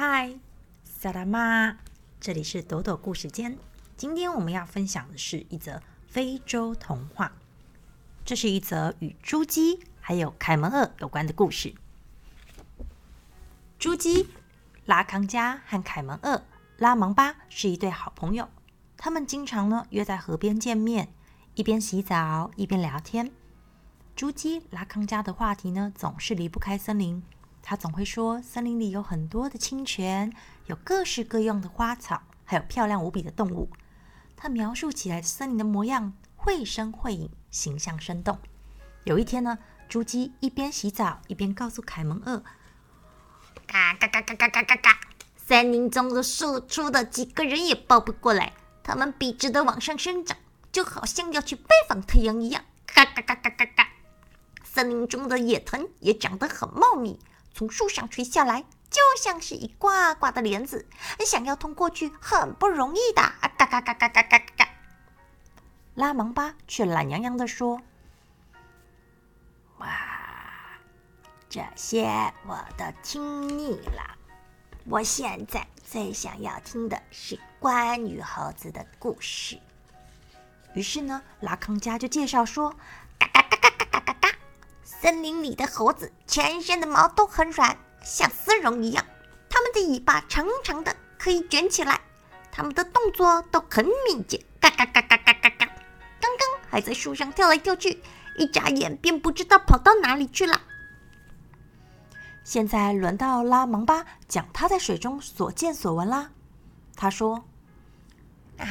嗨，萨拉玛，这里是朵朵故事间。今天我们要分享的是一则非洲童话。这是一则与朱基还有凯门鳄有关的故事。朱基、拉康加和凯门鳄、拉芒巴是一对好朋友，他们经常呢约在河边见面，一边洗澡一边聊天。朱基、拉康加的话题呢总是离不开森林。他总会说，森林里有很多的清泉，有各式各样的花草，还有漂亮无比的动物。他描述起来森林的模样，绘声绘影，形象生动。有一天呢，朱基一边洗澡一边告诉凯蒙鳄：“嘎嘎嘎嘎嘎嘎嘎嘎，森林中的树粗的几个人也抱不过来，它们笔直的往上生长，就好像要去拜访太阳一样。嘎嘎嘎嘎嘎嘎，森林中的野藤也长得很茂密。”从树上垂下来，就像是一挂挂的帘子，想要通过去很不容易的。嘎嘎嘎嘎嘎嘎嘎！拉蒙巴却懒洋洋地说：“哇，这些我都听腻了。我现在最想要听的是关于猴子的故事。”于是呢，拉康加就介绍说。森林里的猴子全身的毛都很软，像丝绒一样。它们的尾巴长长的，可以卷起来。它们的动作都很敏捷，嘎嘎嘎嘎嘎嘎嘎。刚刚还在树上跳来跳去，一眨眼便不知道跑到哪里去了。现在轮到拉芒巴讲他在水中所见所闻啦。他说：“啊，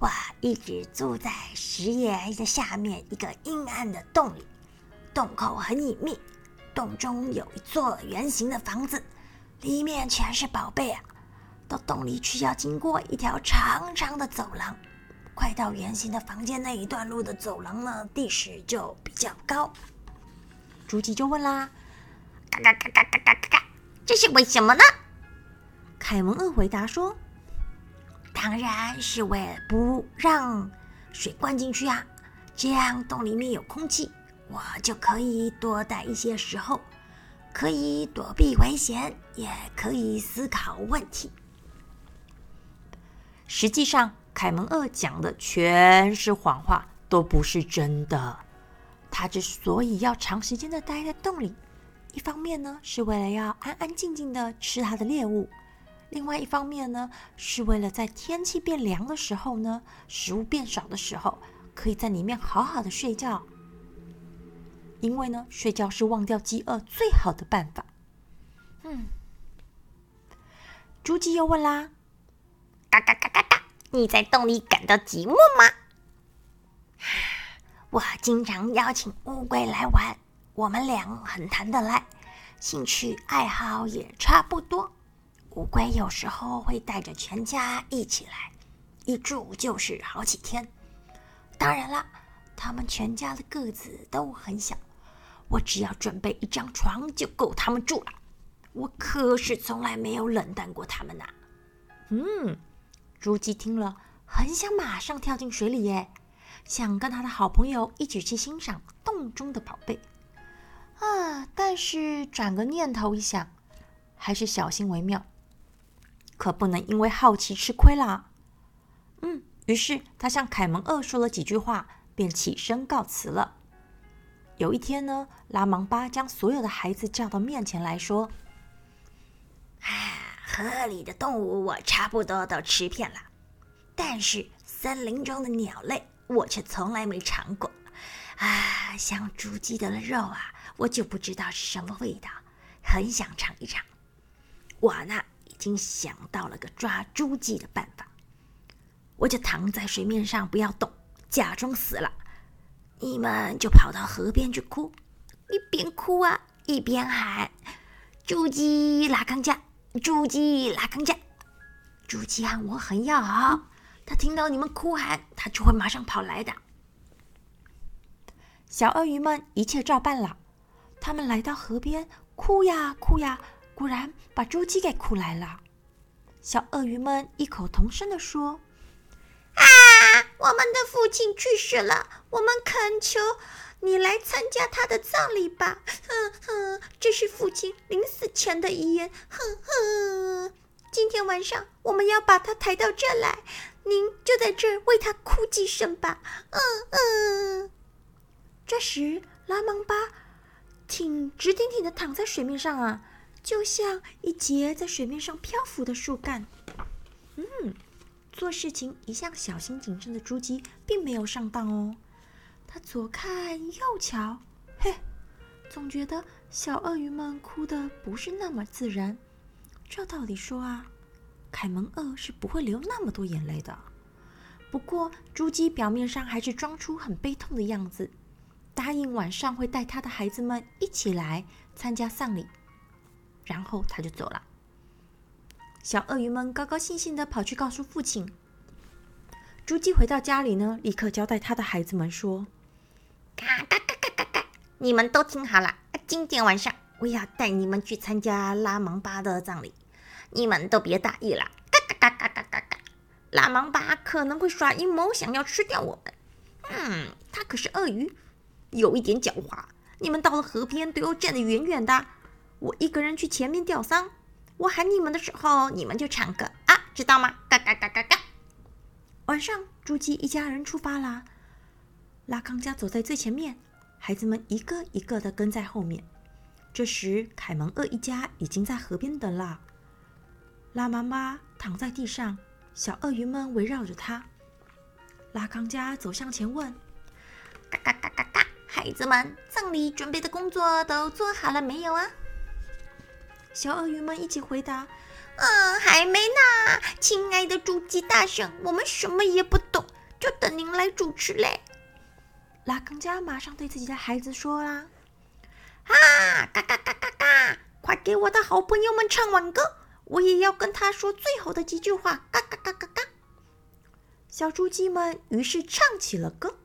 我一直住在石岩的下面一个阴暗的洞里。”洞口很隐秘，洞中有一座圆形的房子，里面全是宝贝啊！到洞里去要经过一条长长的走廊，快到圆形的房间那一段路的走廊呢，地势就比较高。朱吉就问啦：“嘎嘎嘎嘎嘎嘎嘎，这是为什么呢？”凯文鳄回答说：“当然是为了不让水灌进去啊，这样洞里面有空气。”我就可以多待一些时候，可以躲避危险，也可以思考问题。实际上，凯门鳄讲的全是谎话，都不是真的。他之所以要长时间的待在洞里，一方面呢是为了要安安静静的吃他的猎物，另外一方面呢是为了在天气变凉的时候呢，食物变少的时候，可以在里面好好的睡觉。因为呢，睡觉是忘掉饥饿最好的办法。嗯，朱姬又问啦：“嘎嘎嘎嘎嘎，你在洞里感到寂寞吗？”我经常邀请乌龟来玩，我们俩很谈得来，兴趣爱好也差不多。乌龟有时候会带着全家一起来，一住就是好几天。当然了，他们全家的个子都很小。我只要准备一张床就够他们住了。我可是从来没有冷淡过他们呐。嗯，朱吉听了很想马上跳进水里耶，想跟他的好朋友一起去欣赏洞中的宝贝啊。但是转个念头一想，还是小心为妙，可不能因为好奇吃亏啦。嗯，于是他向凯蒙二说了几句话，便起身告辞了。有一天呢，拉芒巴将所有的孩子叫到面前来说：“啊，河里的动物我差不多都吃遍了，但是森林中的鸟类我却从来没尝过。啊，像猪鸡的肉啊，我就不知道是什么味道，很想尝一尝。我呢，已经想到了个抓猪鸡的办法，我就躺在水面上不要动，假装死了。”你们就跑到河边去哭，一边哭啊一边喊：“猪鸡拉康家，猪鸡拉康家。”猪鸡和我很要好，他听到你们哭喊，他就会马上跑来的。小鳄鱼们一切照办了，他们来到河边，哭呀哭呀，果然把猪鸡给哭来了。小鳄鱼们异口同声地说。啊啊我们的父亲去世了，我们恳求你来参加他的葬礼吧。哼哼，这是父亲临死前的遗言。哼哼，今天晚上我们要把他抬到这来，您就在这儿为他哭几声吧。嗯嗯。这时，拉芒巴挺直挺挺的躺在水面上啊，就像一截在水面上漂浮的树干。嗯。做事情一向小心谨慎的朱姬，并没有上当哦。他左看右瞧，嘿，总觉得小鳄鱼们哭的不是那么自然。照道理说啊，凯门鳄是不会流那么多眼泪的。不过朱姬表面上还是装出很悲痛的样子，答应晚上会带他的孩子们一起来参加丧礼，然后他就走了。小鳄鱼们高高兴兴的跑去告诉父亲。朱姬回到家里呢，立刻交代他的孩子们说：“嘎嘎嘎嘎嘎嘎，你们都听好了，今天晚上我要带你们去参加拉芒巴的葬礼，你们都别大意了。嘎嘎嘎嘎嘎嘎嘎，拉芒巴可能会耍阴谋，想要吃掉我们。嗯，他可是鳄鱼，有一点狡猾。你们到了河边都要站得远远的，我一个人去前面吊丧。”我喊你们的时候，你们就唱歌啊，知道吗？嘎嘎嘎嘎嘎！晚上，朱姬一家人出发啦。拉康家走在最前面，孩子们一个一个的跟在后面。这时，凯门鳄一家已经在河边等了。拉妈妈躺在地上，小鳄鱼们围绕着他。拉康家走向前问：“嘎嘎嘎嘎嘎，孩子们，葬礼准备的工作都做好了没有啊？”小鳄鱼们一起回答：“嗯，还没呢，亲爱的猪鸡大圣，我们什么也不懂，就等您来主持嘞。”拉康家马上对自己的孩子说啦：“啊，嘎嘎嘎嘎嘎，快给我的好朋友们唱完歌，我也要跟他说最后的几句话。”嘎嘎嘎嘎嘎，小猪鸡们于是唱起了歌：“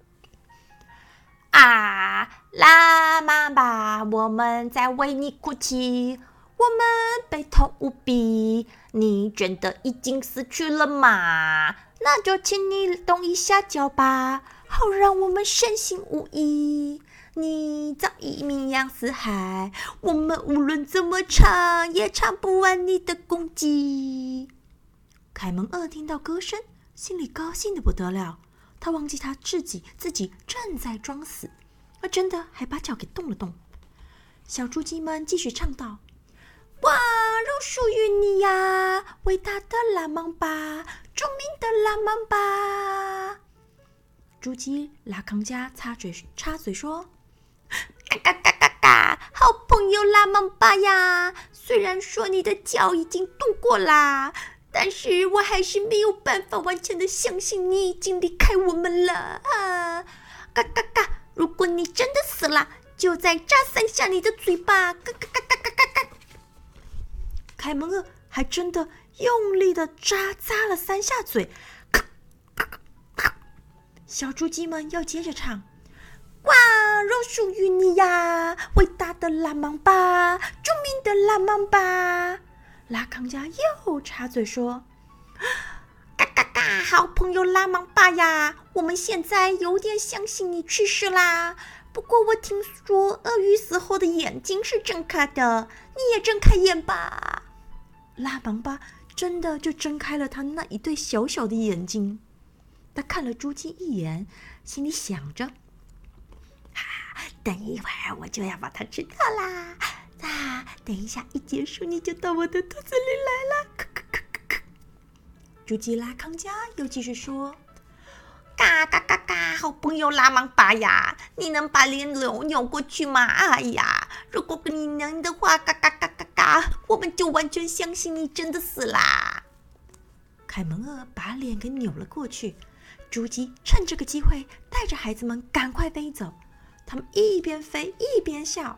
啊，拉妈妈，我们在为你哭泣。”我们悲痛无比，你真的已经死去了吗？那就请你动一下脚吧，好让我们身心无疑。你早已名扬四海，我们无论怎么唱，也唱不完你的功绩。凯门鳄听到歌声，心里高兴的不得了，他忘记他自己自己正在装死，而真的还把脚给动了动。小猪鸡们继续唱道。肉，属于你呀！伟大的拉芒巴，著名的拉芒巴。朱基拉康加插嘴插嘴说：“嘎嘎嘎嘎嘎，好朋友拉芒巴呀！虽然说你的脚已经动过啦，但是我还是没有办法完全的相信你已经离开我们了啊！嘎嘎嘎，如果你真的死了，就再扎三下你的嘴巴！嘎嘎嘎。”凯门鳄还真的用力的扎扎了三下嘴，小猪鸡们要接着唱：“哇，肉属于你呀，伟大的拉芒巴，著名的拉芒巴。”拉康家又插嘴说：“嘎嘎嘎，好朋友拉芒巴呀，我们现在有点相信你去世啦。不过我听说鳄鱼死后的眼睛是睁开的，你也睁开眼吧。”拉芒巴真的就睁开了他那一对小小的眼睛，他看了朱姬一眼，心里想着：“啊，等一会儿我就要把它吃掉啦！啊，等一下一结束，你就到我的肚子里来了。”咳咳咳咳咳。朱姬拉康家又继续说：“嘎嘎嘎嘎，好朋友拉芒巴呀，你能把脸扭扭过去吗？哎呀，如果你能的话，嘎嘎嘎嘎嘎。”我们就完全相信你真的死啦！凯门鳄把脸给扭了过去，朱姬趁这个机会带着孩子们赶快飞走。他们一边飞一边笑，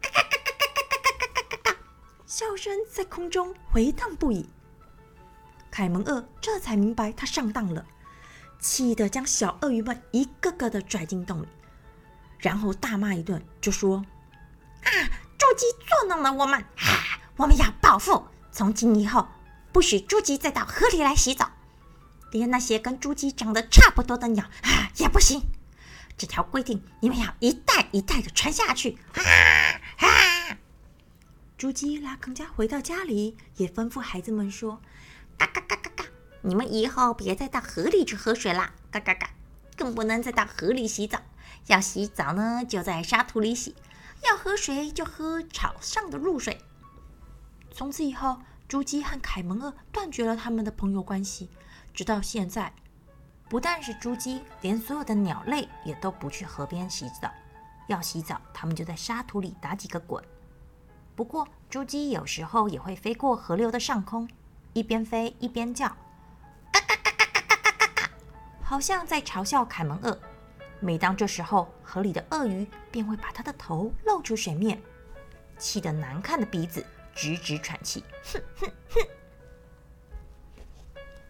嘎嘎嘎嘎嘎嘎嘎嘎嘎嘎嘎，笑声在空中回荡不已。凯门鳄这才明白他上当了，气得将小鳄鱼们一个个的拽进洞里，然后大骂一顿，就说：“啊！”猪鸡捉弄了我们，我们要报复！从今以后，不许猪鸡再到河里来洗澡，连那些跟猪鸡长得差不多的鸟 啊也不行。这条规定你们要一代一代的传下去。啊啊！猪鸡拉康家回到家里，也吩咐孩子们说：“嘎嘎嘎嘎嘎，你们以后别再到河里去喝水啦！嘎嘎嘎，更不能再到河里洗澡。要洗澡呢，就在沙土里洗；要喝水，就喝草上的露水。”从此以后，猪鸡和凯门鳄断绝了他们的朋友关系，直到现在。不但是猪鸡，连所有的鸟类也都不去河边洗澡。要洗澡，他们就在沙土里打几个滚。不过，猪鸡有时候也会飞过河流的上空，一边飞一边叫，嘎嘎嘎嘎嘎嘎嘎嘎嘎，好像在嘲笑凯门鳄。每当这时候，河里的鳄鱼便会把它的头露出水面，气得难看的鼻子直直喘气，哼哼哼。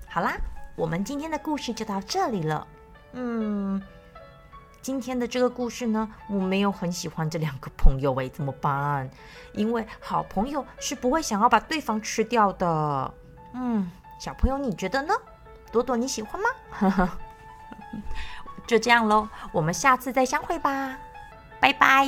好啦，我们今天的故事就到这里了。嗯。今天的这个故事呢，我没有很喜欢这两个朋友诶，怎么办？因为好朋友是不会想要把对方吃掉的。嗯，小朋友你觉得呢？朵朵你喜欢吗？就这样喽，我们下次再相会吧，拜拜。